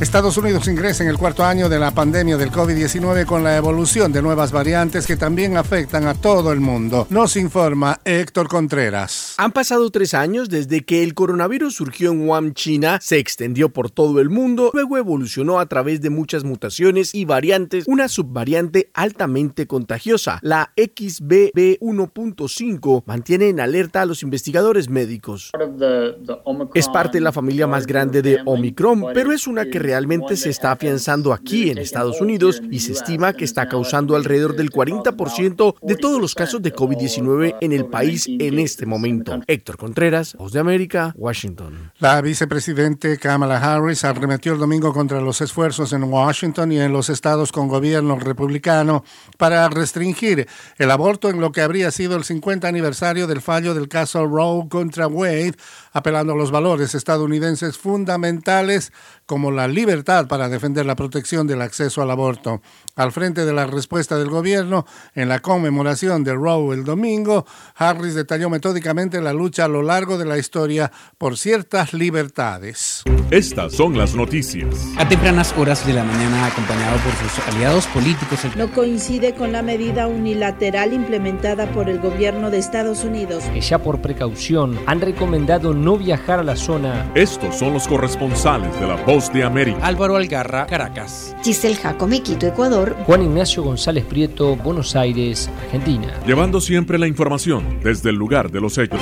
Estados Unidos ingresa en el cuarto año de la pandemia del COVID-19 con la evolución de nuevas variantes que también afectan a todo el mundo. Nos informa Héctor Contreras. Han pasado tres años desde que el coronavirus surgió en Wuhan, China, se extendió por todo el mundo, luego evolucionó a través de muchas mutaciones y variantes, una subvariante altamente contagiosa, la XBB1.5, mantiene en alerta a los investigadores médicos. Es parte de la familia más grande de Omicron, pero es una que realmente se está afianzando aquí en Estados Unidos y se estima que está causando alrededor del 40% de todos los casos de COVID-19 en el país en este momento. Héctor Contreras, Voz de América, Washington. La vicepresidente Kamala Harris arremetió el domingo contra los esfuerzos en Washington y en los estados con gobierno republicano para restringir el aborto en lo que habría sido el 50 aniversario del fallo del caso Roe contra Wade, apelando a los valores estadounidenses fundamentales como la libertad para defender la protección del acceso al aborto. Al frente de la respuesta del gobierno en la conmemoración de Roe el domingo, Harris detalló metódicamente la lucha a lo largo de la historia por ciertas libertades. Estas son las noticias. A tempranas horas de la mañana, acompañado por sus aliados políticos. No coincide con la medida unilateral implementada por el gobierno de Estados Unidos. Que ya por precaución han recomendado no viajar a la zona. Estos son los corresponsales de la Voz de América. Álvaro Algarra, Caracas. Giselle Jacome, Quito, Ecuador. Juan Ignacio González Prieto, Buenos Aires, Argentina. Llevando siempre la información desde el lugar de los hechos.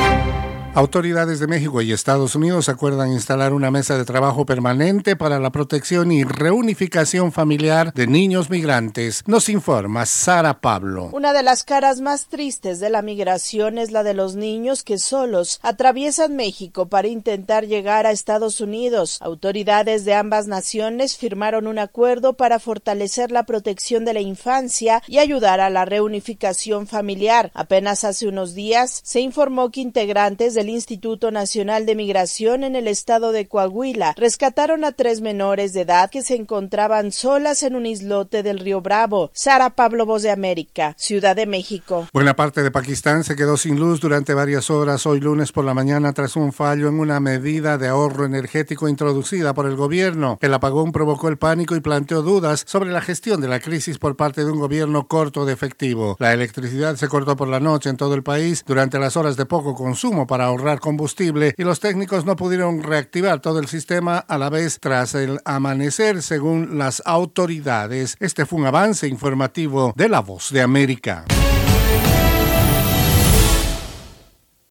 Autoridades de México y Estados Unidos acuerdan instalar una mesa de trabajo permanente para la protección y reunificación familiar de niños migrantes. Nos informa Sara Pablo. Una de las caras más tristes de la migración es la de los niños que solos atraviesan México para intentar llegar a Estados Unidos. Autoridades de ambas naciones firmaron un acuerdo para fortalecer la protección de la infancia y ayudar a la reunificación familiar. Apenas hace unos días se informó que integrantes del Instituto Nacional de Migración en el estado de Coahuila rescataron a tres menores de edad que se encontraban solas en un islote del río Bravo. Sara Pablo Voz de América, Ciudad de México. Buena parte de Pakistán se quedó sin luz durante varias horas hoy lunes por la mañana tras un fallo en una medida de ahorro energético introducida por el gobierno. El apagón provocó el pánico y planteó dudas sobre la gestión de la crisis por parte de un gobierno corto de efectivo. La electricidad se cortó por la noche en todo el país durante las horas de poco consumo para ahorrar combustible y los técnicos no pudieron reactivar todo el sistema a la vez tras el amanecer, según las autoridades. Este fue un avance informativo de La Voz de América.